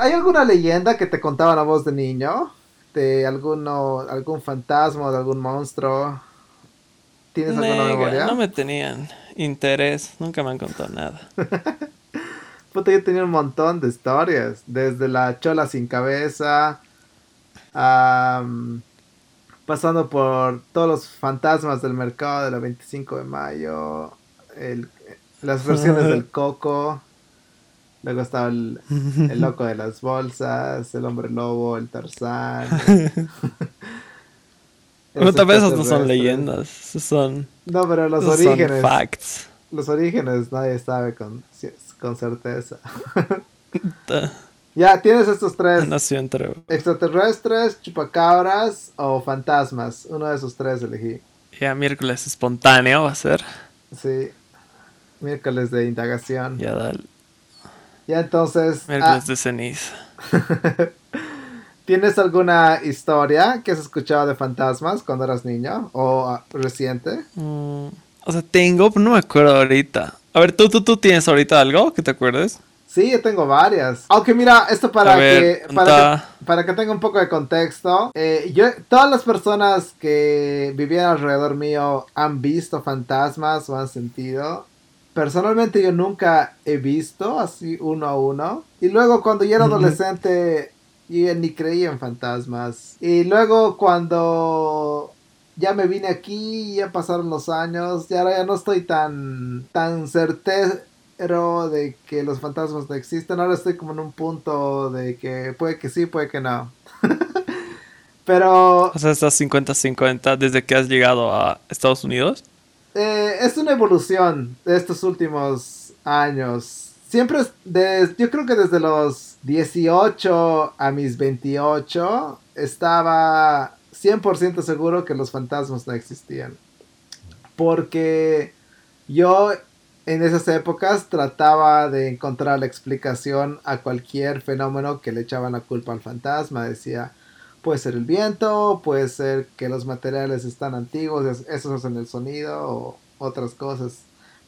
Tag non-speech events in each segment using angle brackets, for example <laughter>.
¿Hay alguna leyenda que te contaban a vos de niño? ¿De alguno, algún fantasma, de algún monstruo? ¿Tienes alguna memoria? No me tenían interés, nunca me han contado nada. <laughs> Puta, yo tenía un montón de historias. Desde la chola sin cabeza. pasando por todos los fantasmas del mercado de la 25 de mayo. las versiones <laughs> del coco. Luego estaba el, <laughs> loco de las bolsas, el hombre lobo, el tarzán. <laughs> <laughs> tal vez no son leyendas, son. No, pero los orígenes. facts. Los orígenes nadie sabe con, con certeza. ya, tienes estos tres. Extraterrestres, chupacabras o fantasmas. Uno de esos tres elegí. Ya, miércoles espontáneo va a ser. Sí. Miércoles de indagación. Ya, dale. Ya entonces. Miércoles ah, de ceniza. <laughs> ¿Tienes alguna historia que has escuchado de fantasmas cuando eras niño o ah, reciente? Mm, o sea, tengo, pero no me acuerdo ahorita. A ver, ¿tú, tú, tú tienes ahorita algo que te acuerdes? Sí, yo tengo varias. Aunque mira, esto para, que, para, que, tenga un poco de contexto. Eh, yo, todas las personas que vivían alrededor mío han visto fantasmas o han sentido. Personalmente yo nunca he visto así uno a uno. Y luego cuando yo era adolescente yo ni creía en fantasmas. Y luego cuando ya me vine aquí, ya pasaron los años, y ahora ya no estoy tan, tan certero de que los fantasmas no existen. Ahora estoy como en un punto de que puede que sí, puede que no. <laughs> Pero... O sea, estás 50-50 desde que has llegado a Estados Unidos. Eh, es una evolución de estos últimos años. Siempre, yo creo que desde los 18 a mis 28 estaba 100% seguro que los fantasmas no existían. Porque yo en esas épocas trataba de encontrar la explicación a cualquier fenómeno que le echaban la culpa al fantasma. Decía, puede ser el viento, puede ser que los materiales están antiguos, esos hacen el sonido o otras cosas.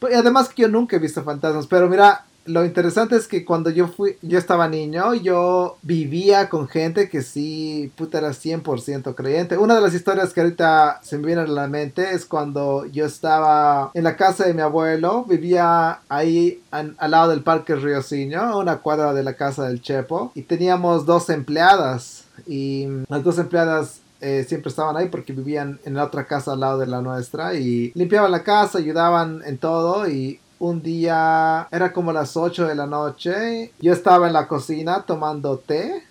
Y además que yo nunca he visto fantasmas, pero mira, lo interesante es que cuando yo fui, yo estaba niño, yo vivía con gente que sí, puta, era 100% creyente. Una de las historias que ahorita se me viene a la mente es cuando yo estaba en la casa de mi abuelo, vivía ahí al lado del Parque Río a una cuadra de la casa del Chepo, y teníamos dos empleadas. Y las dos empleadas eh, siempre estaban ahí porque vivían en la otra casa al lado de la nuestra y limpiaban la casa, ayudaban en todo y un día era como las 8 de la noche. Yo estaba en la cocina tomando té.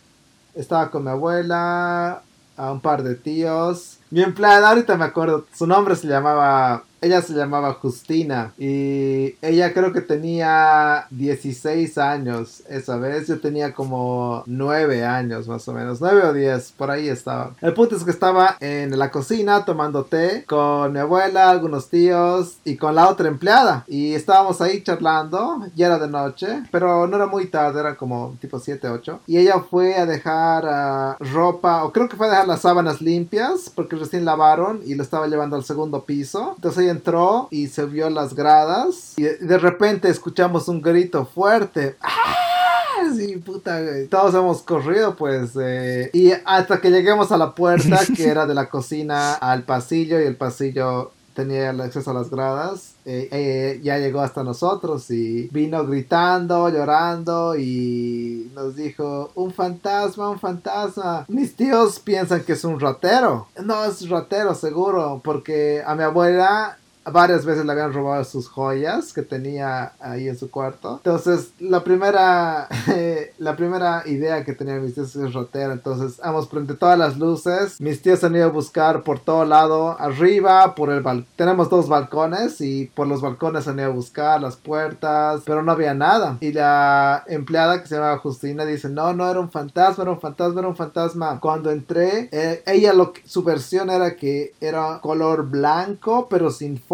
Estaba con mi abuela, a un par de tíos. Mi empleada, ahorita me acuerdo, su nombre se llamaba ella se llamaba Justina y ella creo que tenía 16 años esa vez. Yo tenía como 9 años más o menos, 9 o 10, por ahí estaba. El punto es que estaba en la cocina tomando té con mi abuela, algunos tíos y con la otra empleada. Y estábamos ahí charlando, ya era de noche, pero no era muy tarde, era como tipo 7, 8. Y ella fue a dejar ah, ropa, o creo que fue a dejar las sábanas limpias porque recién lavaron y lo estaba llevando al segundo piso. Entonces ella entró y se vio las gradas y de repente escuchamos un grito fuerte. ¡Ah! Sí, puta, Todos hemos corrido, pues. Eh, y hasta que lleguemos a la puerta, <laughs> que era de la cocina al pasillo, y el pasillo tenía el acceso a las gradas, eh, eh, ya llegó hasta nosotros y vino gritando, llorando y nos dijo, un fantasma, un fantasma. Mis tíos piensan que es un ratero. No, es ratero seguro, porque a mi abuela varias veces le habían robado sus joyas que tenía ahí en su cuarto. Entonces, la primera, <laughs> la primera idea que tenía mis tíos es rotero. Entonces, hemos prendido todas las luces. Mis tíos han ido a buscar por todo lado, arriba, por el balcón. Tenemos dos balcones y por los balcones han ido a buscar las puertas, pero no había nada. Y la empleada que se llamaba Justina dice, no, no era un fantasma, era un fantasma, era un fantasma. Cuando entré, eh, ella lo su versión era que era color blanco, pero sin forma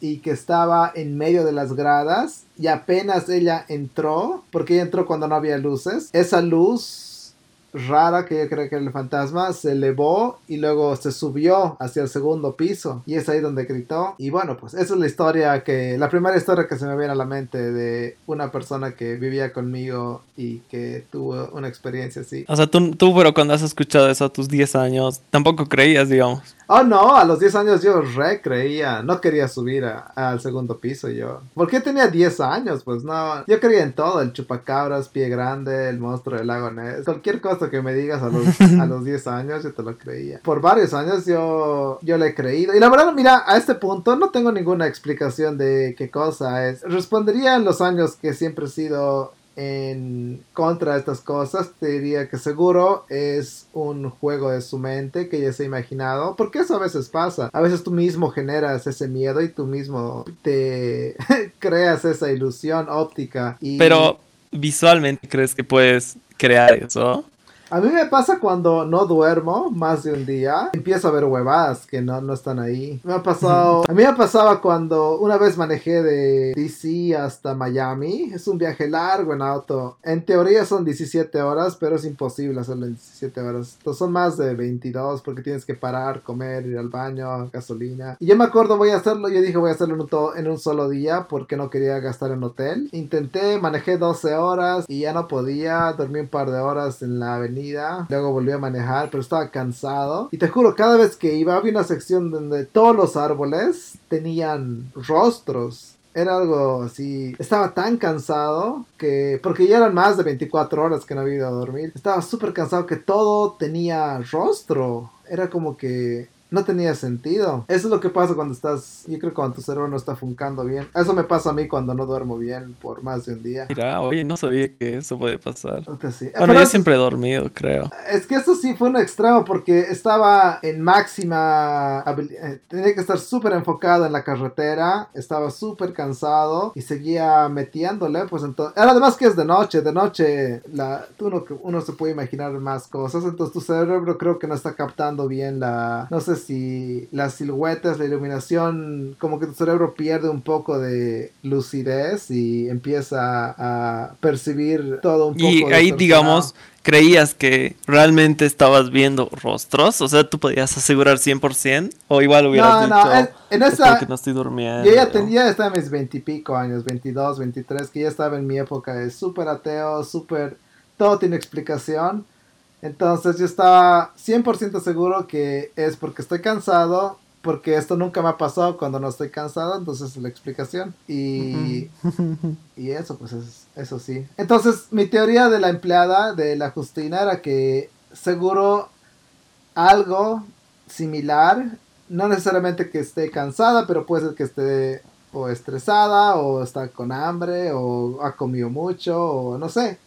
y que estaba en medio de las gradas y apenas ella entró, porque ella entró cuando no había luces, esa luz rara que yo creo que era el fantasma se elevó y luego se subió hacia el segundo piso y es ahí donde gritó y bueno pues esa es la historia que la primera historia que se me viene a la mente de una persona que vivía conmigo y que tuvo una experiencia así. O sea, tú, tú pero cuando has escuchado eso a tus 10 años, tampoco creías, digamos. Oh, no, a los 10 años yo re creía, no quería subir al segundo piso yo. ¿Por qué tenía 10 años? Pues no, yo creía en todo, el chupacabras, pie grande, el monstruo del lago Ness, cualquier cosa que me digas a los, a los 10 años yo te lo creía. Por varios años yo, yo le he creído. Y la verdad, mira, a este punto no tengo ninguna explicación de qué cosa es. Respondería en los años que siempre he sido en contra de estas cosas, te diría que seguro es un juego de su mente que ya se ha imaginado, porque eso a veces pasa. A veces tú mismo generas ese miedo y tú mismo te <laughs> creas esa ilusión óptica. Pero visualmente crees que puedes crear eso. A mí me pasa cuando no duermo más de un día, empiezo a ver huevadas que no, no están ahí. Me ha pasado, <laughs> a mí me pasaba cuando una vez manejé de DC hasta Miami, es un viaje largo en auto. En teoría son 17 horas, pero es imposible hacerlo en 17 horas. Entonces son más de 22 porque tienes que parar, comer, ir al baño, gasolina. Y yo me acuerdo voy a hacerlo, yo dije voy a hacerlo en un, en un solo día porque no quería gastar en hotel. Intenté, manejé 12 horas y ya no podía, dormí un par de horas en la avenida Luego volví a manejar, pero estaba cansado. Y te juro, cada vez que iba había una sección donde todos los árboles tenían rostros. Era algo así. Estaba tan cansado que. Porque ya eran más de 24 horas que no había ido a dormir. Estaba súper cansado que todo tenía rostro. Era como que no tenía sentido. Eso es lo que pasa cuando estás, yo creo que cuando tu cerebro no está funcando bien. Eso me pasa a mí cuando no duermo bien por más de un día. Mira, oye, no sabía que eso puede pasar. Sí. Bueno, yo siempre he dormido, creo. Es que eso sí fue un extremo porque estaba en máxima habilidad. Eh, tenía que estar súper enfocado en la carretera, estaba súper cansado y seguía metiéndole, pues entonces... Además que es de noche, de noche la, uno, uno se puede imaginar más cosas, entonces tu cerebro creo que no está captando bien la... No sé si las siluetas, la iluminación, como que tu cerebro pierde un poco de lucidez y empieza a percibir todo un poco. Y ahí, digamos, creías que realmente estabas viendo rostros, o sea, tú podías asegurar 100% o igual hubieras no, no, en, esa, no estoy durmiendo. Yo ya tenía, estaba en mis veintipico años, 22, 23, que ya estaba en mi época de súper ateo, súper, todo tiene explicación. Entonces yo estaba 100% seguro que es porque estoy cansado, porque esto nunca me ha pasado cuando no estoy cansado, entonces es la explicación. Y, y eso, pues es, eso sí. Entonces mi teoría de la empleada, de la Justina, era que seguro algo similar, no necesariamente que esté cansada, pero puede ser que esté o estresada, o está con hambre, o ha comido mucho, o no sé.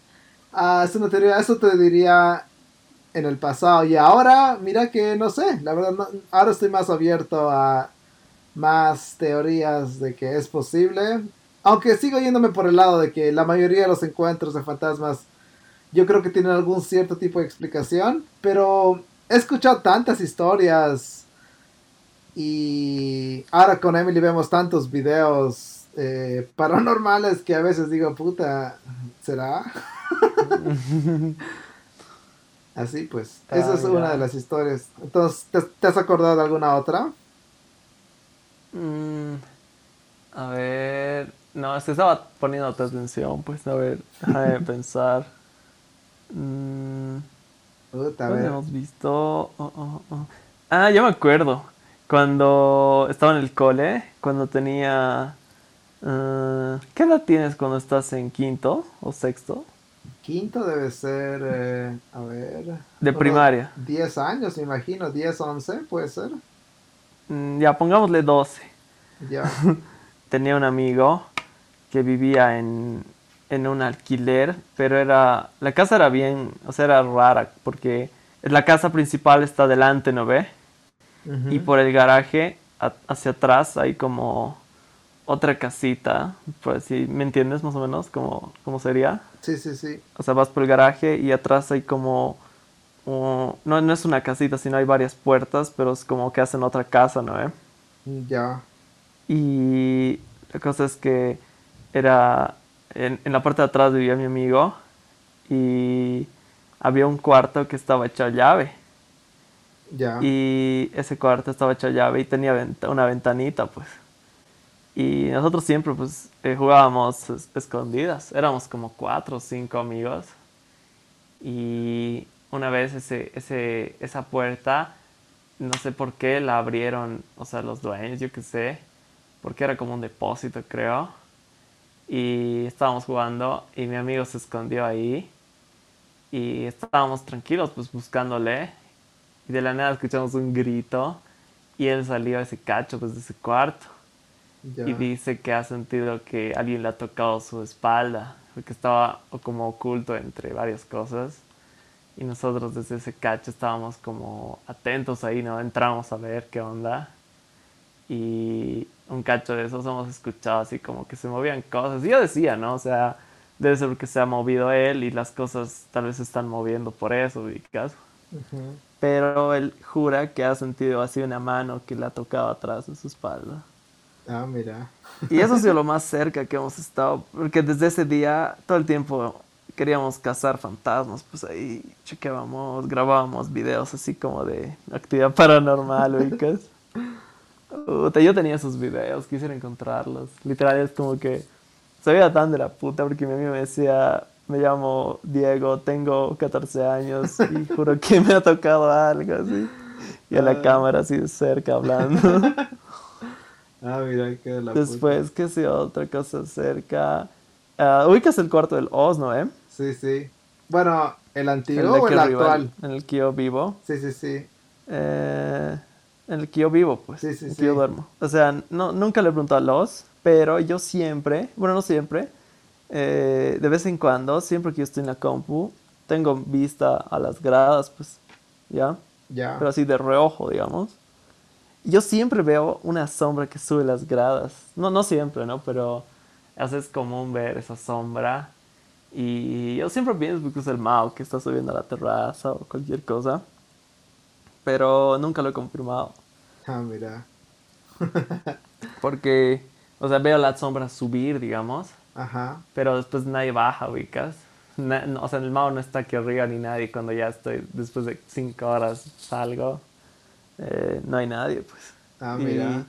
Ah, es una teoría, eso te diría en el pasado y ahora, mira que no sé, la verdad, ahora estoy más abierto a más teorías de que es posible. Aunque sigo yéndome por el lado de que la mayoría de los encuentros de fantasmas yo creo que tienen algún cierto tipo de explicación, pero he escuchado tantas historias y ahora con Emily vemos tantos videos eh, paranormales que a veces digo, puta, ¿será? <laughs> <laughs> Así pues, esa es una de las historias. Entonces, ¿te, has acordado de alguna otra? Mm, a ver, no, es que estaba poniendo atención, pues a ver, déjame <laughs> pensar. Mm, hemos visto? Oh, oh, oh. Ah, ya me acuerdo. Cuando estaba en el cole, cuando tenía... Uh, ¿Qué edad tienes cuando estás en quinto o sexto? Quinto debe ser, eh, a ver. De primaria. 10 años, me imagino, 10, 11, puede ser. Mm, ya, pongámosle 12. Ya. <laughs> Tenía un amigo que vivía en, en un alquiler, pero era. La casa era bien, o sea, era rara, porque la casa principal está delante, ¿no ve? Y por el garaje, hacia atrás, hay como otra casita, pues si me entiendes más o menos cómo, cómo sería. Sí, sí, sí. O sea, vas por el garaje y atrás hay como... no, no es una casita, sino hay varias puertas, pero es como que hacen otra casa, ¿no? Eh? Ya. Y la cosa es que era... En, en, la parte de atrás vivía mi amigo y había un cuarto que estaba hecho llave. Ya. Y ese cuarto estaba hecho llave y tenía una ventanita, pues. Y nosotros siempre, pues, eh, jugábamos escondidas. Éramos como cuatro o cinco amigos. Y una vez ese, ese, esa puerta, no sé por qué la abrieron, o sea, los dueños, yo qué sé, porque era como un depósito, creo. Y estábamos jugando y mi amigo se escondió ahí y estábamos tranquilos pues buscándole y de la nada escuchamos un grito y él salió a ese cacho pues de ese cuarto y dice que ha sentido que alguien le ha tocado su espalda porque estaba como oculto entre varias cosas y nosotros desde ese cacho estábamos como atentos ahí, ¿no? Entramos a ver qué onda y un cacho de esos hemos escuchado así como que se movían cosas y yo decía, ¿no? O sea, debe ser porque se ha movido él y las cosas tal vez se están moviendo por eso, y caso. Pero él jura que ha sentido así una mano que le ha tocado atrás de su espalda. Ah, mira. Y eso ha sido lo más cerca que hemos estado, porque desde ese día todo el tiempo queríamos cazar fantasmas, pues ahí chequeábamos, grabábamos videos así como de actividad <laughs> paranormal, ubicas. yo tenía esos videos, quisiera encontrarlos. Literal es como que sabía tan de la puta porque mi amigo me decía, me llamo Diego, tengo 14 años y juro que me ha tocado algo así. Y a la ah. cámara así de cerca hablando. <laughs> ah, mira, qué de la Después, qué sé, otra cosa cerca. Uh, ubicas el cuarto del Oz, ¿no, eh? Sí, sí. Bueno, ¿el antiguo o el actual? En el que yo vivo. Sí, sí, sí. Eh, en el que yo vivo, pues. Sí, sí, en el sí. que yo duermo. O sea, no, nunca le he preguntado a los, pero yo siempre, bueno, no siempre, eh, de vez en cuando, siempre que yo estoy en la compu, tengo vista a las gradas, pues, ¿ya? Ya. Pero así de reojo, digamos. Yo siempre veo una sombra que sube las gradas. No, no siempre, ¿no? Pero es común ver esa sombra. Y yo siempre pienso que es el Mao que está subiendo a la terraza o cualquier cosa. Pero nunca lo he confirmado. Ah, mira. <laughs> Porque, o sea, veo la sombra subir, digamos. Ajá. Pero después nadie baja, ubicas. o sea, el Mao no está aquí arriba ni nadie. Cuando ya estoy, después de cinco horas salgo, eh, no hay nadie, pues. Ah, mira.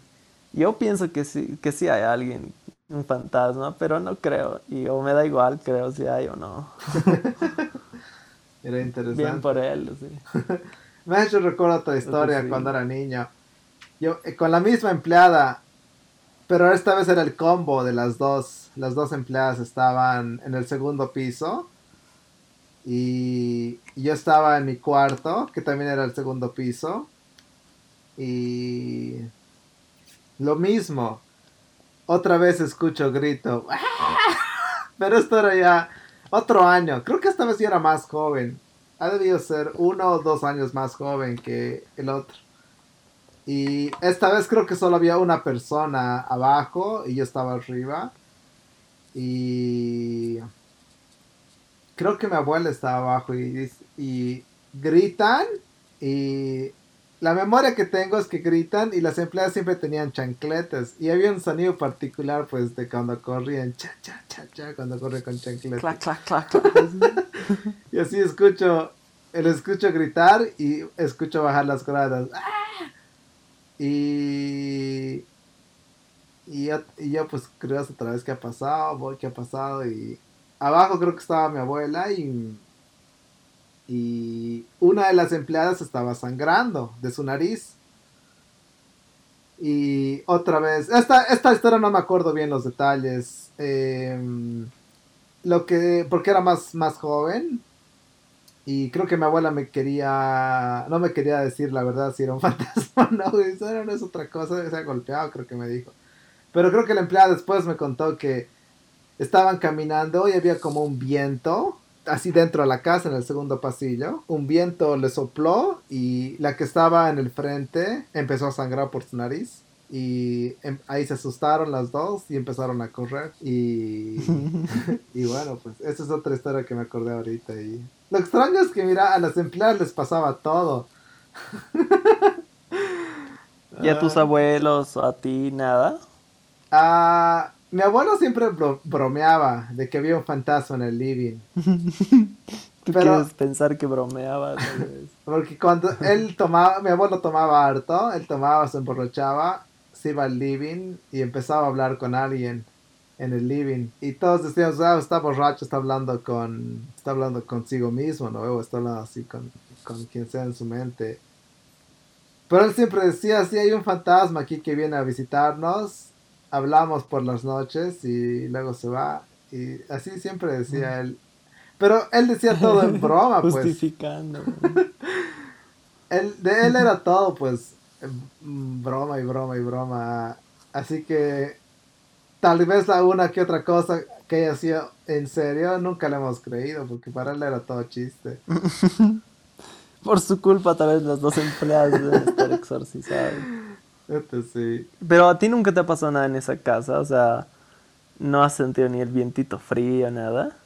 yo pienso que sí, que sí hay alguien, un fantasma, pero no creo. Y o me da igual, creo si hay o no. <laughs> Era interesante. Bien por él, sí. <laughs> me ha hecho recuerdo otra historia cuando era niño. Yo, eh, con la misma empleada, pero esta vez era el combo de las dos. Las dos empleadas estaban en el segundo piso. Y yo estaba en mi cuarto, que también era el segundo piso. Y lo mismo. Otra vez escucho grito. <laughs> Pero esto era ya otro año. Creo que esta vez yo era más joven. Ha debido ser uno o dos años más joven que el otro. Y esta vez creo que solo había una persona abajo y yo estaba arriba. Y creo que mi abuela estaba abajo y, y gritan. Y la memoria que tengo es que gritan y las empleadas siempre tenían chancletas. Y había un sonido particular pues de cuando corrían, cha, cha, cha, cha, cuando corren con chancletas. Clac, clac, clac, clac. <laughs> y así escucho, el escucho gritar y escucho bajar las gradas. ¡Ah! Y, y, yo, y yo pues creo otra vez qué ha pasado, voy qué ha pasado y abajo creo que estaba mi abuela y, y una de las empleadas estaba sangrando de su nariz. Y otra vez, esta, esta historia no me acuerdo bien los detalles. Em, lo que, porque era más, más joven, y creo que mi abuela me quería, no me quería decir la verdad si era un <laughs> fantasma no, eso no es otra cosa, se ha golpeado, creo que me dijo. Pero creo que la empleada después me contó que estaban caminando y había como un viento, así dentro de la casa, en el segundo pasillo. Un viento le sopló y la que estaba en el frente empezó a sangrar por su nariz. Y em, ahí se asustaron las dos y empezaron a correr. Y, <laughs> y bueno, pues esa es otra historia que me acordé ahorita. Y lo extraño es que, mira, a las empleadas les pasaba todo. <laughs> ¿Y a tus abuelos o a ti nada? Ah, mi abuelo siempre bromeaba de que había un fantasma en el living. <laughs> Tú quieres pensar que bromeaba. <laughs> Porque cuando él tomaba, mi abuelo tomaba harto, él tomaba, se emborrachaba, se iba al living y empezaba a hablar con alguien en el living. Y todos decíamos, ah, está borracho, está hablando con, está hablando consigo mismo, ¿no? O está hablando así con, con quien sea en su mente. Pero él siempre decía, si hay un fantasma aquí que viene a visitarnos, hablamos por las noches y luego se va. Y así siempre decía él. Pero él decía todo en <laughs> broma, pues. Justificando. <laughs> él, de él era todo, pues, broma y broma y broma. Así que tal vez la una que otra cosa que haya sido en serio, nunca le hemos creído, porque para él era todo chiste. <laughs> Por su culpa, tal vez las dos empleadas deben estar exorcizadas. Sí. Pero a ti nunca te ha pasado nada en esa casa, o sea, no has sentido ni el vientito frío, nada.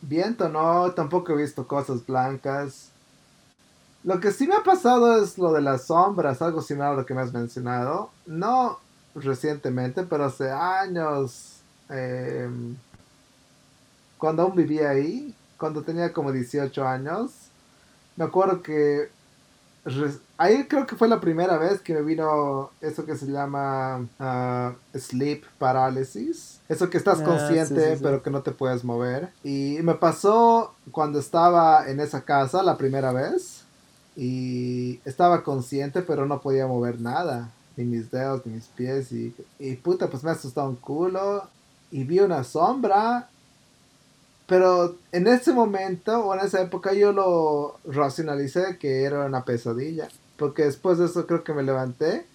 Viento no, tampoco he visto cosas blancas. Lo que sí me ha pasado es lo de las sombras, algo similar a lo que me has mencionado. No recientemente, pero hace años. Em, cuando aún vivía ahí, cuando tenía como 18 años, me acuerdo que ahí creo que fue la primera vez que me vino eso que se llama ah, sleep paralysis. Eso que estás ah, consciente pero que no te puedes mover. Y me pasó cuando estaba en esa casa la primera vez. Y estaba consciente pero no podía mover nada. Ni mis dedos, ni mis pies. Y, y puta, pues me asustó un culo. Y vi una sombra pero en ese momento o en esa época yo lo racionalicé que era una pesadilla. Porque después de eso creo que me levanté,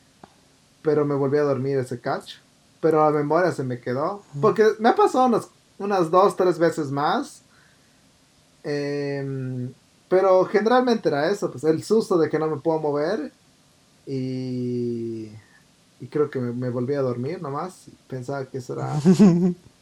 pero me volví a dormir ese cacho. Pero la memoria se me quedó. Porque me ha pasado unas, unas dos, tres veces más. Em, pero generalmente era eso, pues el susto de que no me puedo mover. Y, y creo que me, me volví a dormir nomás. Pensaba que eso era <laughs>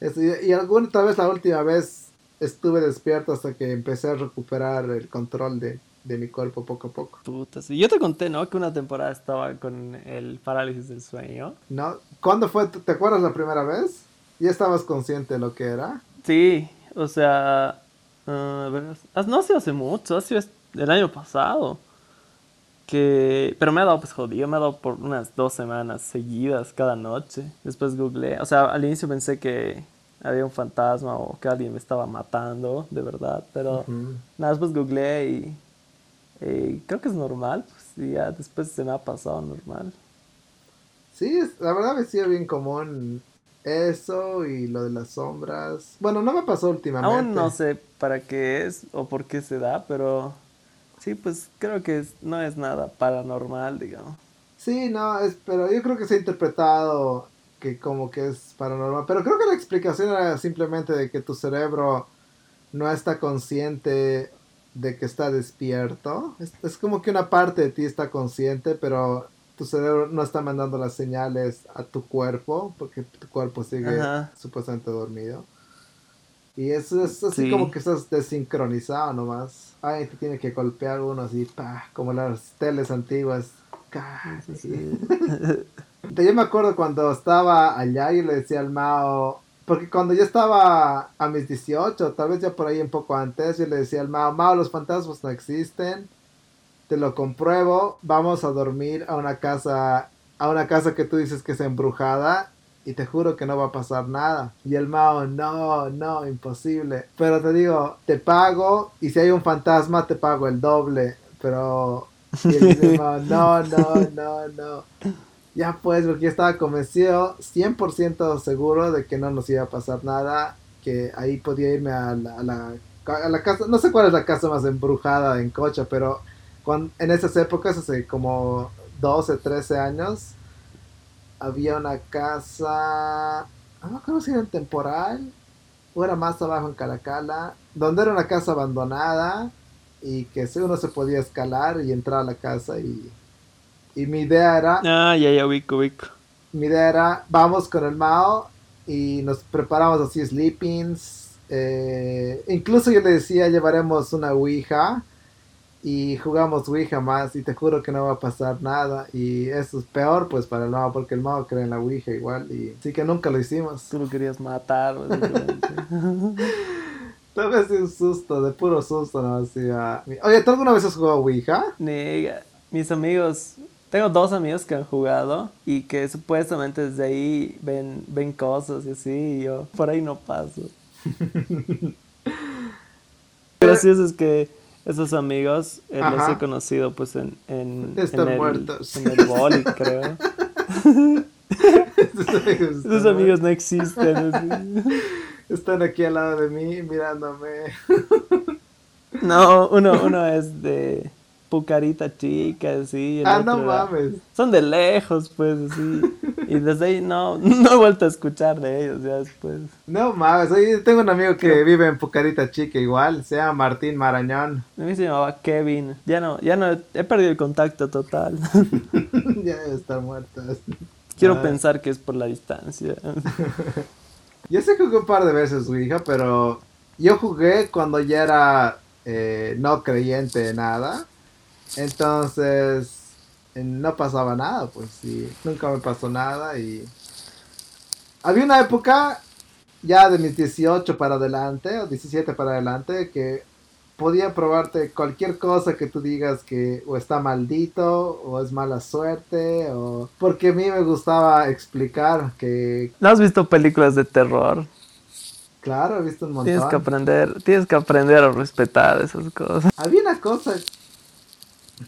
y, alguna tal vez la última vez estuve despierto hasta que empecé a recuperar el control de, mi cuerpo poco a poco. Puta, sí. Yo te conté, ¿no? Que una temporada estaba con el parálisis del sueño. ¿No? ¿Cuándo fue? ¿Te acuerdas la primera vez? ¿Ya estabas consciente de lo que era? Sí, o sea... Uh, no ha sido hace mucho, ha sido el año pasado. Que... Pero me ha dado pues jodido, me ha dado por unas dos semanas seguidas cada noche. Después googleé, o sea, al inicio pensé que había un fantasma o que alguien me estaba matando, de verdad, pero nada, después googleé y, creo que es normal, pues y ya después se me ha pasado normal. Sí, la verdad me sido bien común eso y lo de las sombras. Bueno, no me pasó últimamente. Aún no sé para qué es o por qué se da, pero sí, pues creo que no es nada paranormal, digamos. Sí, no, es, pero yo creo que se ha interpretado que como que es paranormal. Pero creo que la explicación era simplemente de que tu cerebro no está consciente de que está despierto. Es, como que una parte de ti está consciente, pero tu cerebro no está mandando las señales a tu cuerpo, porque tu cuerpo sigue supuestamente dormido. Y eso es así como que estás desincronizado nomás. Ay, te tiene que golpear uno así, pa, como las teles antiguas. Sí. Yo me acuerdo cuando estaba allá y le decía al Mao, porque cuando yo estaba a mis 18, tal vez ya por ahí un poco antes, yo le decía al Mao, Mao, los fantasmas no existen, te lo compruebo, vamos a dormir a una casa, a una casa que tú dices que es embrujada y te juro que no va a pasar nada. Y el Mao, no, no, imposible. Pero te digo, te pago y si hay un fantasma te pago el doble. Pero... Y el <laughs> Mao, no, no, no, no. Ya pues, porque yo estaba convencido, 100% seguro de que no nos iba a pasar nada, que ahí podía irme a la, a la, casa, no sé cuál es la casa más embrujada en Cocha, pero cuando, en esas épocas, hace como 12, 13 años, había una casa, no me acuerdo si era en temporal, o era más abajo en Calacala, donde era una casa abandonada y que uno se podía escalar y entrar a la casa y y mi idea era. Ah, ya, ya, ubico, ubico. Mi idea era: vamos con el Mao y nos preparamos así sleepings. Eh, incluso yo le decía: llevaremos una Ouija y jugamos Ouija más. Y te juro que no va a pasar nada. Y eso es peor, pues, para el Mao, porque el Mao cree en la Ouija igual. Y así que nunca lo hicimos. Tú lo querías matar, <laughs> Tal vez un susto, de puro susto, no hacía. Oye, ¿tú alguna vez has jugado Ouija? Nega, mis amigos, tengo dos amigos que han jugado y que supuestamente desde ahí ven, ven cosas y así, y yo por ahí no paso. <laughs> Gracioso es que esos amigos eh, los he conocido pues en, en, Están en el, muertos. en el boli, <laughs> creo. Esos amigos no existen. <laughs> Están aquí al lado de mí mirándome. No, uno, uno es de Pucarita Chica, sí. Ah, no mames. Son de lejos, pues, así. Y desde ahí no, <laughs> no he vuelto a escuchar de ellos ya después. No mames, oye, tengo un amigo que vive en Pucarita Chica igual, se llama Martín Marañón. A mí se llamaba Kevin. Ya no, ya no, he perdido el contacto total. <laughs> <laughs> ya debe estar muerto. Quiero Ah. pensar que es por la distancia. Yo sé que jugué un par de veces Ouija, pero yo jugué cuando ya era eh, no creyente de nada. Entonces eh, no pasaba nada, pues sí, nunca me pasó nada y había una época ya de mis 18 para adelante o 17 para adelante que podía probarte cualquier cosa que tú digas que o está maldito o es mala suerte o porque a mí me gustaba explicar que ¿No has visto películas de terror? claro he visto un montón Tienes que aprender, tienes que aprender a respetar esas cosas. Había una cosa,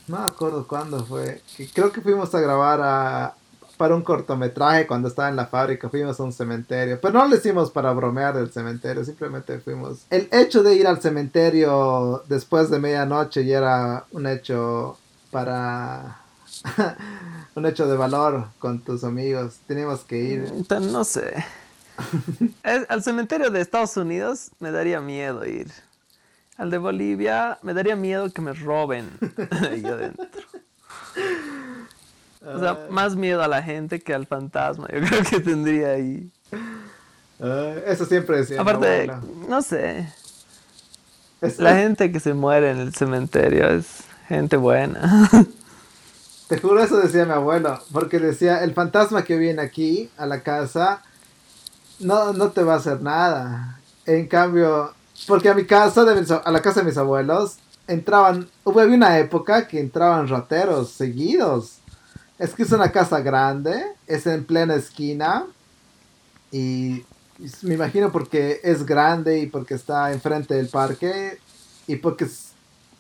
no me acuerdo cuándo fue, creo que fuimos a grabar a, para un cortometraje cuando estaba en la fábrica, fuimos a un cementerio, pero no lo hicimos para bromear del cementerio, simplemente fuimos. El hecho de ir al cementerio después de medianoche ya era un hecho para... <laughs> un hecho de valor con tus amigos, teníamos que ir. Entonces, no sé. <laughs> Es- al cementerio de Estados Unidos me daría miedo ir. Al de Bolivia me daría miedo que me roben <laughs> ahí adentro. O sea, más miedo a la gente que al fantasma. Yo <laughs> creo que tendría ahí. Ah, eso siempre decía. Aparte, no sé. Es- La gente que se muere en el cementerio es gente buena. <laughs> Te juro, eso decía mi abuelo, porque decía, el fantasma que viene aquí a la casa no, no te va a hacer nada. En cambio, porque a mi casa, de mis- a la casa de mis abuelos, entraban, hubo una época que entraban rateros seguidos. Es que es una casa grande, es en plena esquina y me imagino porque es grande y porque está enfrente del parque y porque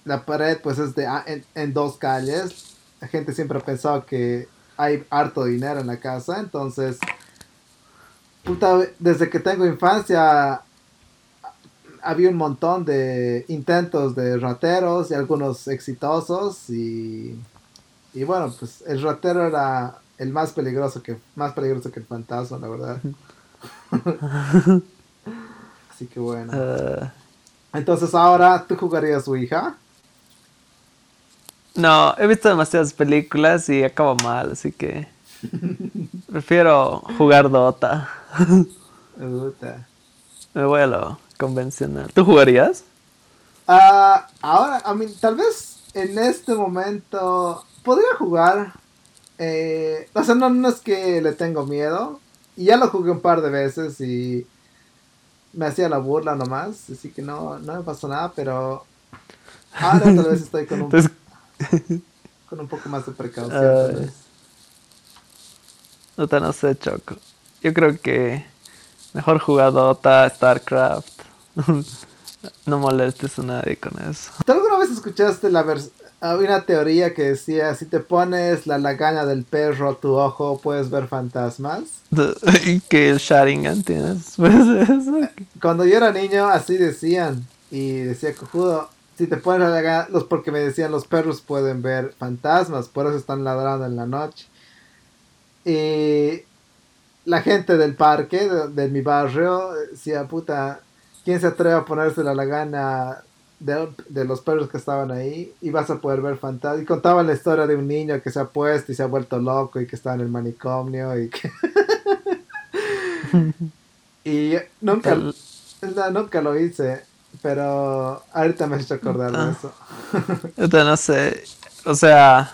la pared pues es de en, en dos calles. La gente siempre ha pensado que hay harto dinero en la casa, entonces puta, desde que tengo infancia había un montón de intentos de rateros y algunos exitosos y, y bueno, pues el ratero era el más peligroso que más peligroso que el fantasma, la verdad. <laughs> Así que bueno. Eh, Entonces ahora tú jugarías su hija. no, he visto demasiadas películas y acabo mal, así que <laughs> prefiero jugar Dota. Me voy a lo convencional. ¿Tú jugarías? Ah, ahora, a mí, tal vez en este momento podría jugar. Eh, o sea, no, no es que le tengo miedo. Y ya lo jugué un par de veces y me hacía la burla nomás. Así que no, no me pasó nada, pero ahora tal vez estoy con un, Entonces, <laughs> <laughs> con un poco más de precaución. Tal vez. Dota no sé, Choco. Yo creo que mejor jugar Dota, StarCraft. <laughs> no molestes a nadie con eso. ¿Tú alguna vez escuchaste la había una teoría que decía si te pones la lagaña del perro a tu ojo puedes ver fantasmas? <laughs> y que el Sharingan tienes. Eso. Cuando yo era niño, así decían. Y decía, cojudo, si te pones la lagaña, los, porque me decían, los perros pueden ver fantasmas, por eso están ladrando en la noche. Y la gente del parque, de, de mi barrio, decía, puta, ¿quién se atreve a ponerse la lagana de, de los perros que estaban ahí? Y vas a poder ver fantasmas. Y contaban la historia de un niño que se ha puesto y se ha vuelto loco y que está en el manicomio y que... <laughs> y nunca... No, nunca lo hice, pero ahorita me he hecho acordar de Ah. eso. Dota no sé. O sea,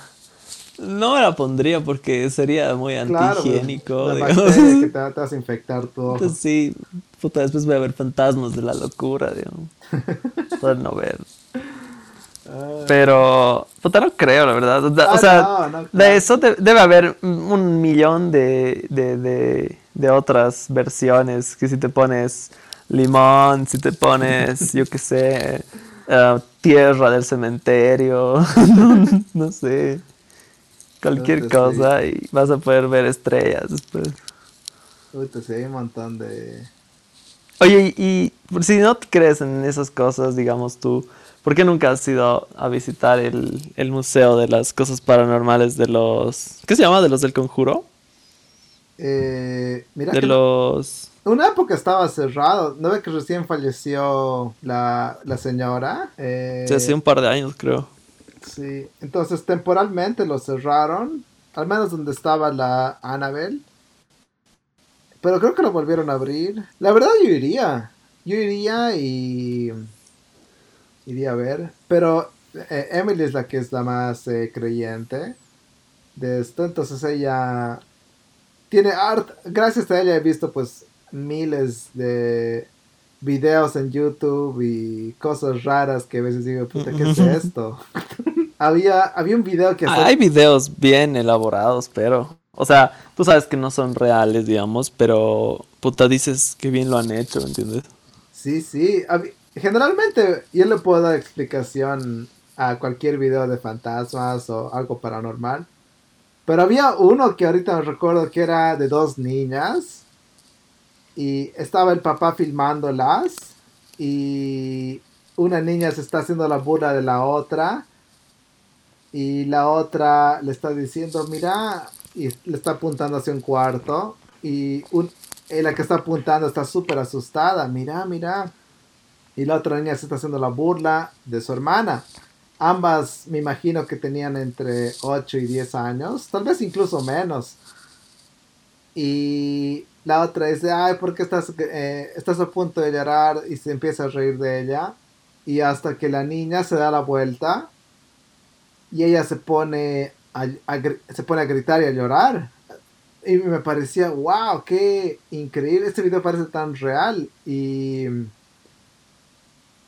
No me la pondría porque sería muy antihigiénico. Claro, que <laughs> te, vas a infectar todo. sí, puta, después voy a ver fantasmas de la locura, digamos. <laughs> Para no ver. Pero, puta, no creo, la verdad. O ah, sea, de eso debe haber un millón de, de, de, otras versiones. Que si te pones limón, si te pones, yo qué sé, <laughs> eh, tierra del cementerio, no, sé, cualquier cosa y vas a poder ver estrellas después. Uy, sí, hay un montón de... Oye, y, y si no crees en esas cosas, digamos tú, ¿Por qué nunca has ido a visitar el, museo de las cosas paranormales de los... ¿Qué se llama? ¿De los del conjuro? Eh, mira de los... Una época estaba cerrado. ¿No ve que recién falleció la, señora? Eh, sí, hace un par de años creo. Sí, entonces temporalmente lo cerraron. Al menos donde estaba la Annabel. Pero creo que lo volvieron a abrir. La verdad yo iría. Yo iría y iría a ver. Pero eh, Emily es la que es la más eh, creyente de esto. Entonces ella tiene art. Gracias a ella he visto pues miles de videos en YouTube y cosas raras que a veces digo, puta, ¿qué es esto? <laughs> había, había un video que... Hay videos bien elaborados, pero... O sea, tú sabes que no son reales, digamos, pero puta dices que bien lo han hecho, ¿entiendes? Sí, sí. Generalmente yo le puedo dar explicación a cualquier video de fantasmas o algo paranormal. Pero había uno que ahorita recuerdo que era de dos niñas. Y estaba el papá filmándolas. Y una niña se está haciendo la burla de la otra. Y la otra le está diciendo, mira, y le está apuntando hacia un cuarto. Y la que está apuntando está súper asustada. Mira, mira y la otra niña se está haciendo la burla de su hermana. Ambas me imagino que tenían entre 8 y 10 años, tal vez incluso menos. Y la otra dice, ay, ¿por qué estás, eh, estás a punto de llorar? Y se empieza a reír de ella. Y hasta que la niña se da la vuelta y ella se pone a, se pone a gritar y a llorar. Y me parecía, wow, qué increíble. Este video parece tan real. Y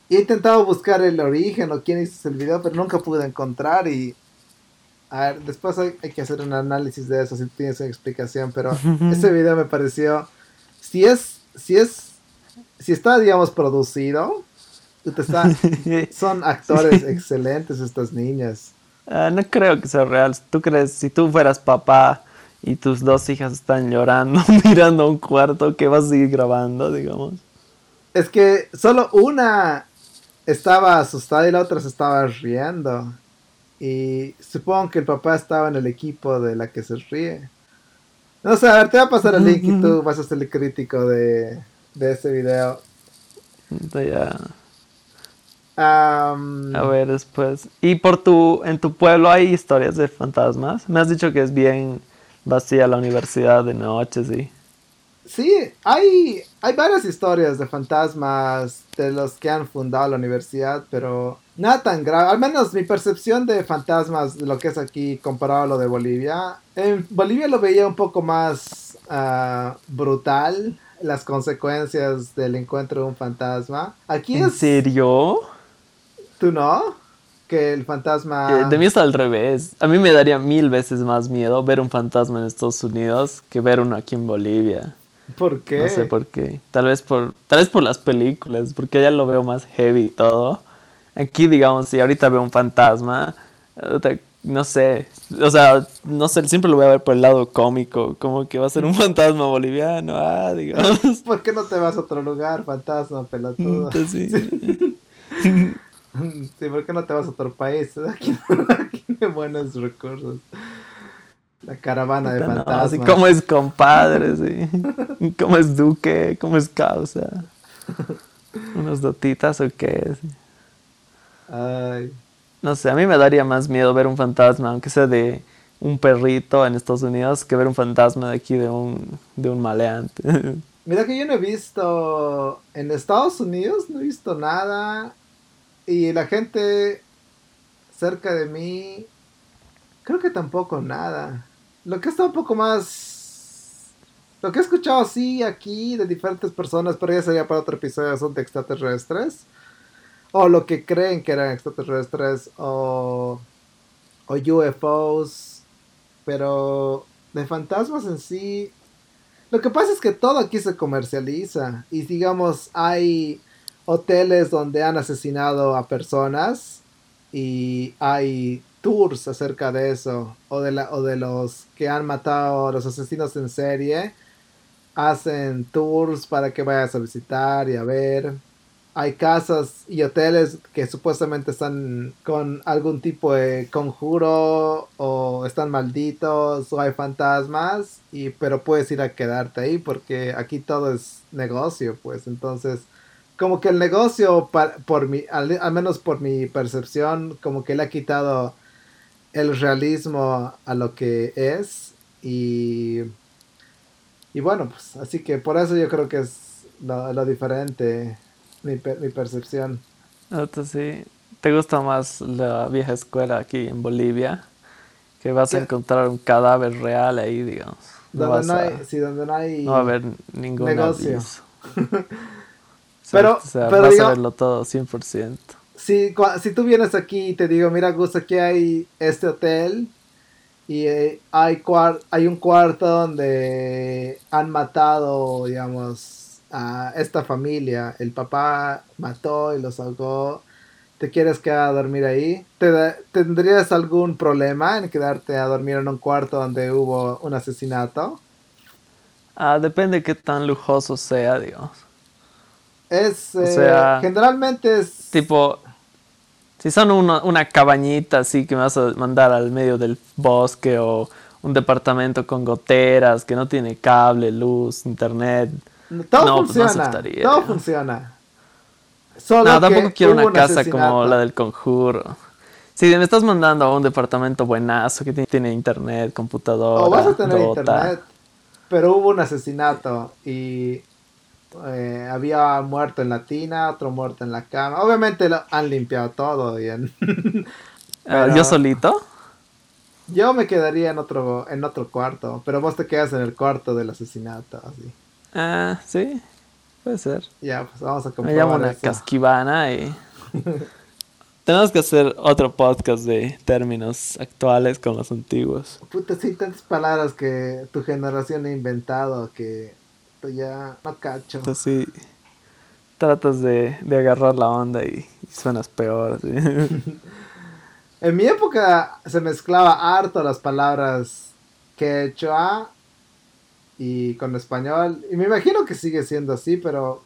he intentado buscar el origen o quién hizo el video, pero nunca pude encontrar y... A ver, después hay, que hacer un análisis de eso si tienes una explicación, pero <laughs> ese video me pareció... Si es... Si es... Si está, digamos, producido, está, <laughs> son actores excelentes estas niñas. Ah, no creo que sea real. ¿Tú crees, si tú fueras papá y tus dos hijas están llorando, <laughs> mirando un cuarto, que vas a seguir grabando, digamos? Es que solo una estaba asustada y la otra se estaba riendo. Y supongo que el papá estaba en el equipo de la que se ríe. No sé, a ver, te va a pasar el link y tú vas a ser el crítico de, de ese video. Ya. a ver, después. ¿Y por tu, en tu pueblo hay historias de fantasmas? Me has dicho que es bien vacía la universidad de noche, sí. Sí, hay, hay varias historias de fantasmas de los que han fundado la universidad, pero nada tan grave. Al menos mi percepción de fantasmas, de lo que es aquí comparado a lo de Bolivia. En Bolivia lo veía un poco más uh, brutal, las consecuencias del encuentro de un fantasma. Aquí ¿En serio? ¿Tú no? Que el fantasma... De mí está al revés. A mí me daría mil veces más miedo ver un fantasma en Estados Unidos que ver uno aquí en Bolivia. ¿Por qué? No sé por qué. Tal vez por, tal vez por las películas, porque allá lo veo más heavy y todo. Aquí, digamos, si ahorita veo un fantasma, no sé, o sea, no sé, siempre lo voy a ver por el lado cómico, como que va a ser un <laughs> fantasma boliviano, ah, digamos. ¿Por qué no te vas a otro lugar, fantasma, pelotudo? Mm, <laughs> sí. <laughs> sí, ¿por qué no te vas a otro país? Aquí, aquí hay buenos recursos. La caravana de fantasmas. ¿Cómo es compadre? Sí. ¿Cómo es duque? ¿Cómo es causa? ¿Unos dotitas o qué? Ay. No sé, a mí me daría más miedo ver un fantasma, aunque sea de un perrito en Estados Unidos, que ver un fantasma de aquí de un, de un maleante. <laughs> Mira que yo no he visto en Estados Unidos, no he visto nada. Y la gente cerca de mí Creo que tampoco nada. Lo que está un poco más... Lo que he escuchado sí aquí de diferentes personas, pero ya sería para otro episodio, son de extraterrestres. O lo que creen que eran extraterrestres o, o UFOs. Pero de fantasmas en sí... Lo que pasa es que todo aquí se comercializa. Y digamos, hay hoteles donde han asesinado a personas y hay tours acerca de eso o de, la, o de los que han matado a los asesinos en serie hacen tours para que vayas a visitar y a ver hay casas y hoteles que supuestamente están con algún tipo de conjuro o están malditos o hay fantasmas y pero puedes ir a quedarte ahí porque aquí todo es negocio pues entonces como que el negocio, por mi, al, menos por mi percepción, como que le ha quitado el realismo a lo que es. Y, y bueno, pues así que por eso yo creo que es lo, diferente, mi, mi percepción. sí. ¿Te gusta más la vieja escuela aquí en Bolivia? Que vas a encontrar un cadáver real ahí, digamos. donde, no hay, sí, donde no hay... No va a haber ningún negocio. <laughs> Pero, pero vas a verlo todo 100%. Si, si tú vienes aquí y te digo, mira, Gus, aquí hay este hotel y eh, hay, hay un cuarto donde han matado, digamos, a esta familia. El papá mató y los ahogó. ¿Te quieres quedar a dormir ahí? ¿Te ¿Tendrías algún problema en quedarte a dormir en un cuarto donde hubo un asesinato? Ah, depende de qué tan lujoso sea, digamos. Es, eh, generalmente es... Tipo, si son una, cabañita así que me vas a mandar al medio del bosque o un departamento con goteras que no tiene cable, luz, internet. Todo no, pues funciona. todo funciona. no, tampoco quiero una casa como la del conjuro. Si me estás mandando a un departamento buenazo que tiene internet, computadora. O vas a tener internet. Pero hubo un asesinato y eh, había muerto en la tina, otro muerto en la cama. Obviamente lo han limpiado todo. bien <laughs> ah, ¿Yo solito? Yo me quedaría en otro, en otro cuarto, pero vos te quedas en el cuarto del asesinato, así. Ah, sí, puede ser. Ya, pues vamos a Me llamo una casquivana y... <laughs> Tenemos que hacer otro podcast de términos actuales con los antiguos. Puta, sí, tantas palabras que tu generación ha inventado que ya no cacho. Así tratas de, agarrar la onda y, suenas peor. <laughs> en mi época se mezclaba harto las palabras quechua y con español. Y me imagino que sigue siendo así, pero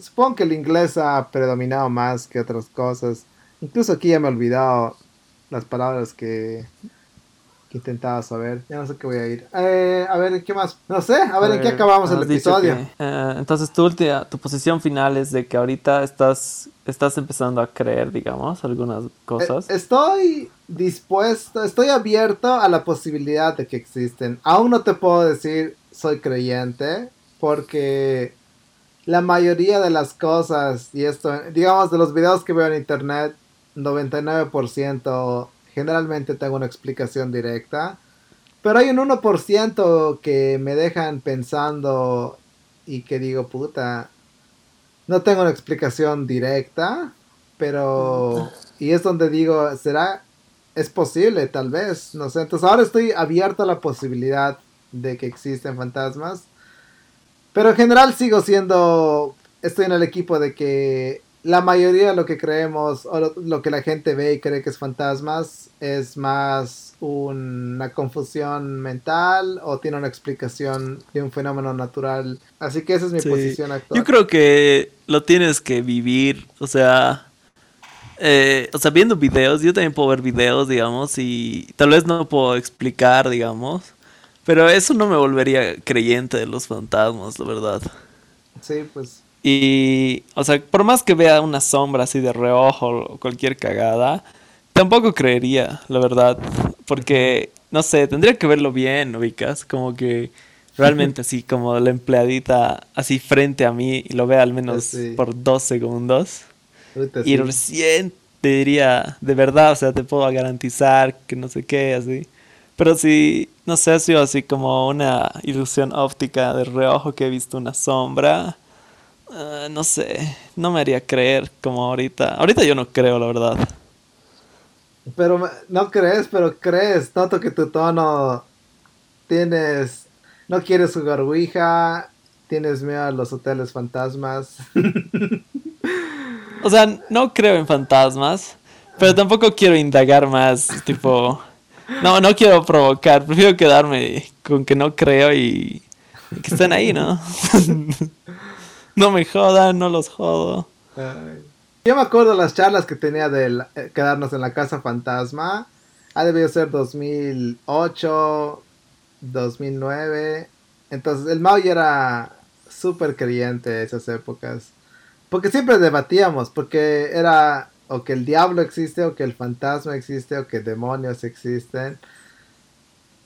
supongo que el inglés ha predominado más que otras cosas. Incluso aquí ya me he olvidado las palabras que, que intentaba saber. Ya no sé qué voy a ir. Eh, a ver, ¿qué más? No sé, a ver, ¿en qué acabamos el episodio? Eh, entonces, tu, tu posición final es de que ahorita estás, estás empezando a creer, digamos, algunas cosas. Eh, estoy dispuesto, estoy abierto a la posibilidad de que existen. Aún no te puedo decir soy creyente, porque la mayoría de las cosas, y esto, digamos, de los videos que veo en internet, 99% generalmente tengo una explicación directa. Pero hay un 1% que me dejan pensando y que digo, puta, no tengo una explicación directa, pero... Y es donde digo, ¿será? Es posible, tal vez, no sé. Entonces ahora estoy abierto a la posibilidad de que existen fantasmas. Pero en general sigo siendo, estoy en el equipo de que la mayoría de lo que creemos o lo, que la gente ve y cree que es fantasmas es más una confusión mental o tiene una explicación de un fenómeno natural. Así que esa es mi posición actual. Yo creo que lo tienes que vivir, o sea, eh, o sea, viendo videos, yo también puedo ver videos, digamos, y tal vez no puedo explicar, digamos, pero eso no me volvería creyente de los fantasmas, la verdad. Sí, pues y, o sea, por más que vea una sombra así de reojo o cualquier cagada, tampoco creería, la verdad. Porque, no sé, tendría que verlo bien, ubicas. Como que realmente así, como la empleadita así frente a mí y lo vea al menos por dos segundos. y recién te diría de verdad, o sea, te puedo garantizar que no sé qué, así. Pero si, no sé, ha sido así como una ilusión óptica de reojo que he visto una sombra, ah, no sé, no me haría creer como ahorita. Ahorita yo no creo, la verdad. Pero no crees, pero crees. Noto que tu tono tienes. No quieres jugar Ouija. Tienes miedo a los hoteles fantasmas. <laughs> o sea, no creo en fantasmas. Pero tampoco quiero indagar más. Tipo. No, no quiero provocar. Prefiero quedarme con que no creo y, que estén ahí, ¿no? <laughs> no me jodan, no los jodo. Yo me acuerdo las charlas que tenía de eh, quedarnos en la casa fantasma. Ha debido ser 2008, 2009. Entonces el Mao era súper creyente esas épocas. Porque siempre debatíamos, porque era o que el diablo existe, o que el fantasma existe, o que demonios existen.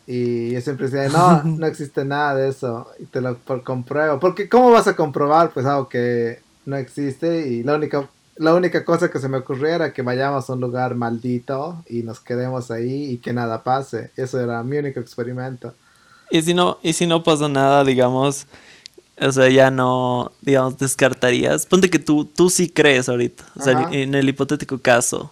Y yo siempre decía, no, <laughs> no existe nada de eso. Y te lo compruebo. Porque ¿cómo vas a comprobar pues algo que no existe? Y la única, la única cosa que se me ocurría era que vayamos a un lugar maldito y nos quedemos ahí y que nada pase. Eso era mi único experimento. Y si no, y si no pasa nada, digamos, o sea, ya no, digamos, descartarías. Ponte que tú, tú sí crees ahorita. O sea, en el hipotético caso.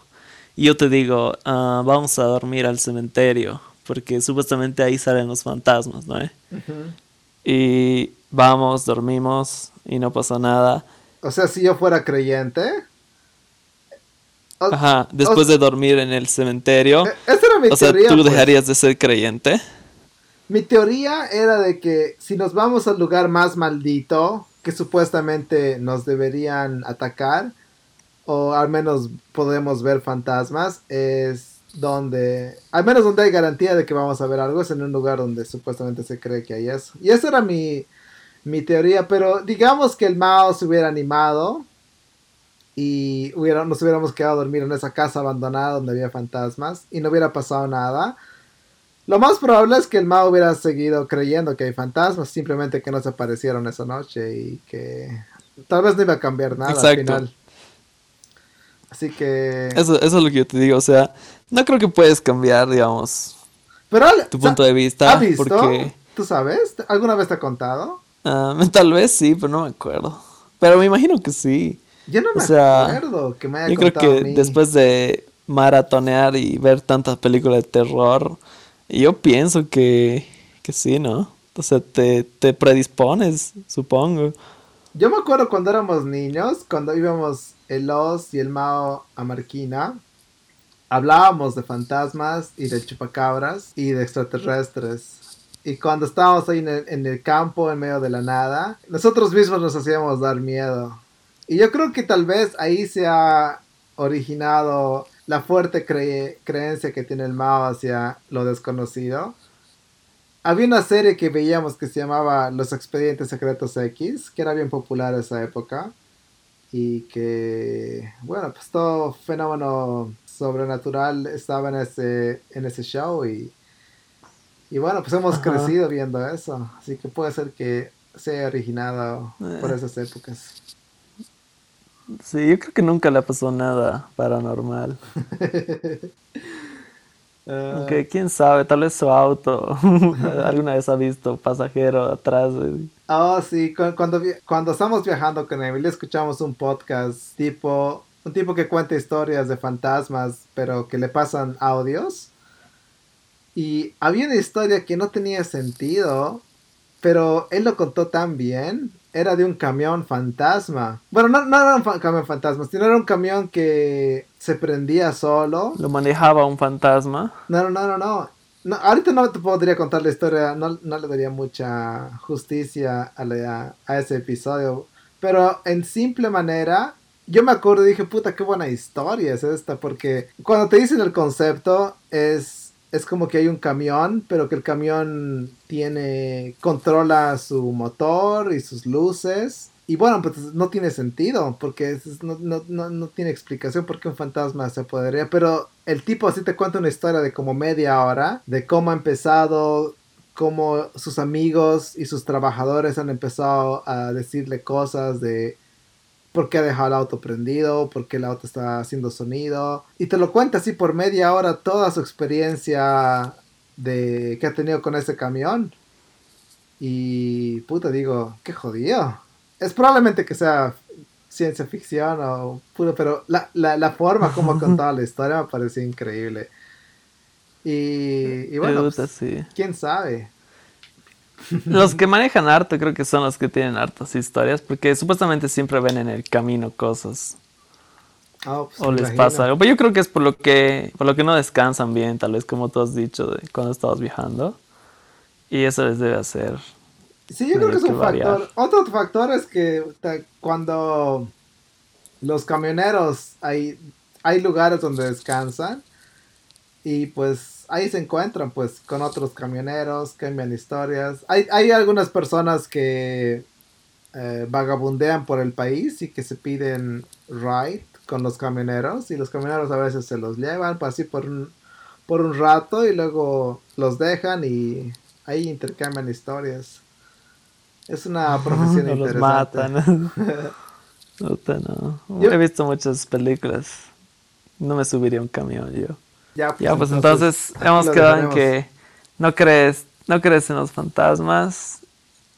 Y yo te digo, ah, vamos a dormir al cementerio. Porque supuestamente ahí salen los fantasmas, ¿no? Y vamos, dormimos y no pasa nada. O sea, si yo fuera creyente. Ajá, después de dormir en el cementerio. E, esa era mi o sea, ¿tú pues. dejarías de ser creyente? Mi teoría era de que si nos vamos al lugar más maldito, que supuestamente nos deberían atacar, o al menos podemos ver fantasmas, es donde, al menos donde hay garantía de que vamos a ver algo, es en un lugar donde supuestamente se cree que hay eso. Y esa era mi, mi teoría, pero digamos que el Mao se hubiera animado y hubiera, nos hubiéramos quedado a dormir en esa casa abandonada donde había fantasmas y no hubiera pasado nada lo más probable es que el Mao hubiera seguido creyendo que hay fantasmas, simplemente que no se aparecieron esa noche y que tal vez no iba a cambiar nada al final. Así que... Eso, eso es lo que yo te digo, o sea, no creo que puedes cambiar, digamos, Pero, tu punto de vista. visto? Porque... ¿Tú sabes? ¿Alguna vez te ha contado? Ah, <laughs> tal vez sí, pero no me acuerdo. Pero me imagino que sí. Yo no me acuerdo que me haya Yo creo que después de maratonear y ver tantas películas de terror, yo pienso que, que sí, ¿no? O sea, te, te predispones, supongo. Yo me acuerdo cuando éramos niños, cuando íbamos el Oz y el Mao a Marquina, hablábamos de fantasmas y de chupacabras y de extraterrestres. Y cuando estábamos ahí en el, campo, en medio de la nada, nosotros mismos nos hacíamos dar miedo. Y yo creo que tal vez ahí se ha originado la fuerte creencia que tiene el Mao hacia lo desconocido. Había una serie que veíamos que se llamaba Los Expedientes Secretos X, que era bien popular en esa época. Y que, bueno, pues todo fenómeno sobrenatural estaba en ese, en ese show. Y, y bueno, pues hemos crecido viendo eso. Así que puede ser que sea originado por eh. esas épocas. Sí, yo creo que nunca le pasó nada paranormal. <laughs> Aunque quién sabe, tal vez su auto <laughs> alguna vez ha visto pasajero atrás. Oh, sí, cuando, cuando estamos viajando con Emily escuchamos un podcast tipo, un tipo que cuenta historias de fantasmas, pero que le pasan audios. Y había una historia que no tenía sentido, pero él lo contó tan bien era de un camión fantasma. Bueno, no, no era un camión fantasma, sino era un camión que se prendía solo. ¿Lo manejaba un fantasma? No, no, no, no. no. ahorita no te podría contar la historia, no, no le daría mucha justicia a, a ese episodio. Pero en simple manera, yo me acuerdo y dije, puta, qué buena historia es esta, porque cuando te dicen el concepto es es como que hay un camión, pero que el camión tiene, controla su motor y sus luces. Y bueno, pues no tiene sentido, porque no, no, no, no tiene explicación por qué un fantasma se podría. Pero el tipo así te cuenta una historia de como media hora, de cómo ha empezado, cómo sus amigos y sus trabajadores han empezado a decirle cosas de por qué ha dejado el auto prendido, por qué el auto está haciendo sonido. Y te lo cuenta así por media hora toda su experiencia de que ha tenido con ese camión. Y puta, digo, qué jodido. Es probablemente que sea ciencia ficción o puro, pero la, la, forma como <laughs> contaba la historia me pareció increíble. Y, bueno, pues, quién sabe. Los que manejan harto creo que son los que tienen hartas historias, porque supuestamente siempre ven en el camino cosas. Ah, pues, o les pasa algo. Pero yo creo que es por lo que, por lo que no descansan bien, tal vez como tú has dicho de cuando estabas viajando. Y eso les debe hacer. Sí, yo creo que es un factor. Otro factor es que cuando los camioneros hay, hay lugares donde descansan y pues ahí se encuentran pues con otros camioneros, cambian historias. Hay, hay algunas personas que eh, vagabundean por el país y que se piden ride con los camioneros y los camioneros a veces se los llevan pues, así por un, por un rato y luego los dejan y ahí intercambian historias. Es una <laughs> profesión no interesante. Los matan. <laughs> no. Yo he visto muchas películas. No me subiría a un camión yo. Ya, pues, entonces, <laughs> hemos quedado en que no crees, no crees en los fantasmas,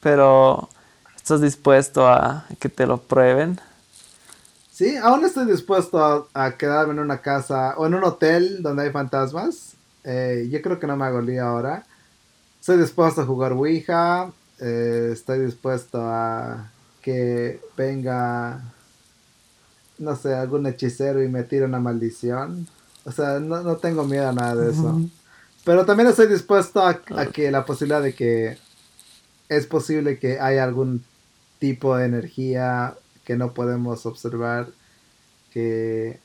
pero estás dispuesto a que te lo prueben. Sí, aún estoy dispuesto a, quedarme en una casa o en un hotel donde hay fantasmas. Eh, yo creo que no me hago lío ahora. Estoy dispuesto a jugar Ouija. Eh, estoy dispuesto a que venga, no sé, algún hechicero y me tire una maldición. O sea, no, tengo miedo a nada de eso. Pero también estoy dispuesto a, que la posibilidad de que es posible que haya algún tipo de energía que no podemos observar que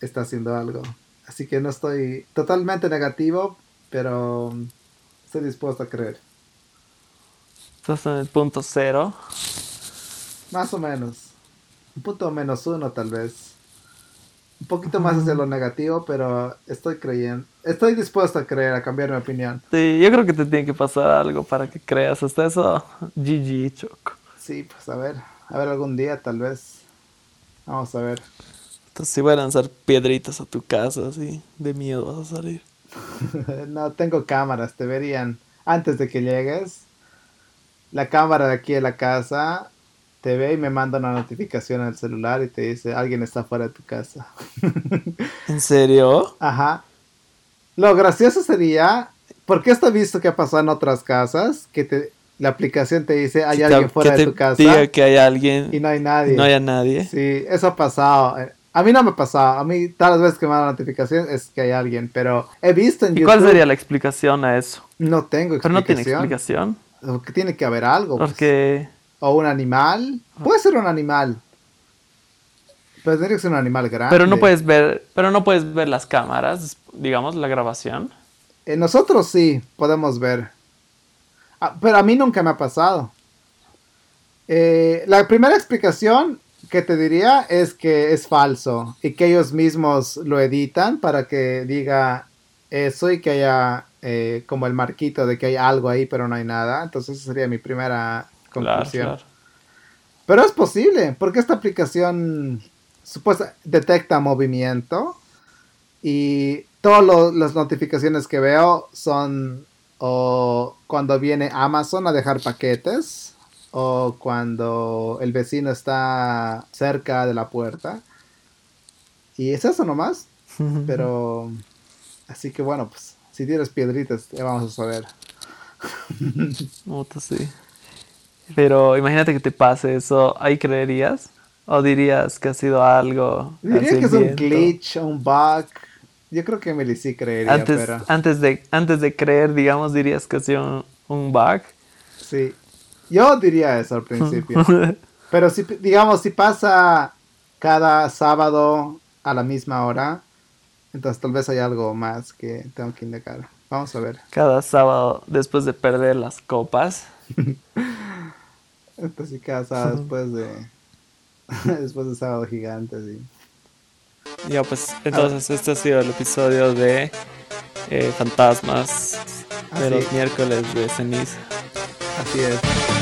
está haciendo algo. Así que no estoy totalmente negativo, pero estoy dispuesto a creer. Estás en el punto cero. Más o menos. Un punto menos uno tal vez un poquito más hacia lo negativo, pero estoy creyendo, estoy dispuesto a creer, a cambiar mi opinión. Sí, yo creo que te tiene que pasar algo para que creas, hasta eso, <laughs> GG, Choco. Sí, pues a ver, a ver algún día tal vez, vamos a ver. Entonces si voy a lanzar piedritas a tu casa, así, de miedo vas a salir. <laughs> no, tengo cámaras, te verían antes de que llegues. La cámara de aquí de la casa te ve y me manda una notificación al celular y te dice alguien está fuera de tu casa. <laughs> ¿En serio? Ajá. Lo gracioso sería, porque esto he visto que ha pasado en otras casas, que te, la aplicación te dice hay alguien fuera de tu casa. Diga que hay alguien. Y no hay nadie. No hay nadie. Sí, eso ha pasado. A mí no me ha pasado. A mí todas las veces que me da la notificación es que hay alguien, pero he visto en ¿Y cuál sería la explicación a eso? No tengo explicación. Pero no tiene explicación. Tiene que haber algo. Pues. O un animal. Puede ser un animal. Pero tendría que ser un animal grande. Pero no puedes ver, pero no puedes ver las cámaras, digamos, la grabación. Eh, nosotros sí podemos ver. Ah, pero a mí nunca me ha pasado. Eh, la primera explicación que te diría es que es falso y que ellos mismos lo editan para que diga eso y que haya eh, como el marquito de que hay algo ahí pero no hay nada. Entonces esa sería mi primera conclusión. Pero es posible, porque esta aplicación supuesta detecta movimiento y todas las notificaciones que veo son o cuando viene Amazon a dejar paquetes o cuando el vecino está cerca de la puerta. Y es eso nomás. <laughs> Pero así que bueno, pues si tienes piedritas, ya vamos a saber. sí. Pero imagínate que te pase eso, ¿ahí creerías? ¿O dirías que ha sido algo? Diría que es un glitch, un bug. Yo creo que Emily sí creería, antes, pero... Antes de, antes de creer, digamos, dirías que ha sido un, bug. Sí. Yo diría eso al principio. <laughs> pero si, digamos, si pasa cada sábado a la misma hora, entonces tal vez hay algo más que tengo que indicar. Vamos a ver. Cada sábado después de perder las copas. <laughs> Esto sí casa después de. <laughs> después de Sábado Gigante, sí. Ya, pues entonces este ha sido el episodio de eh, Fantasmas de los miércoles de ceniza. Así es.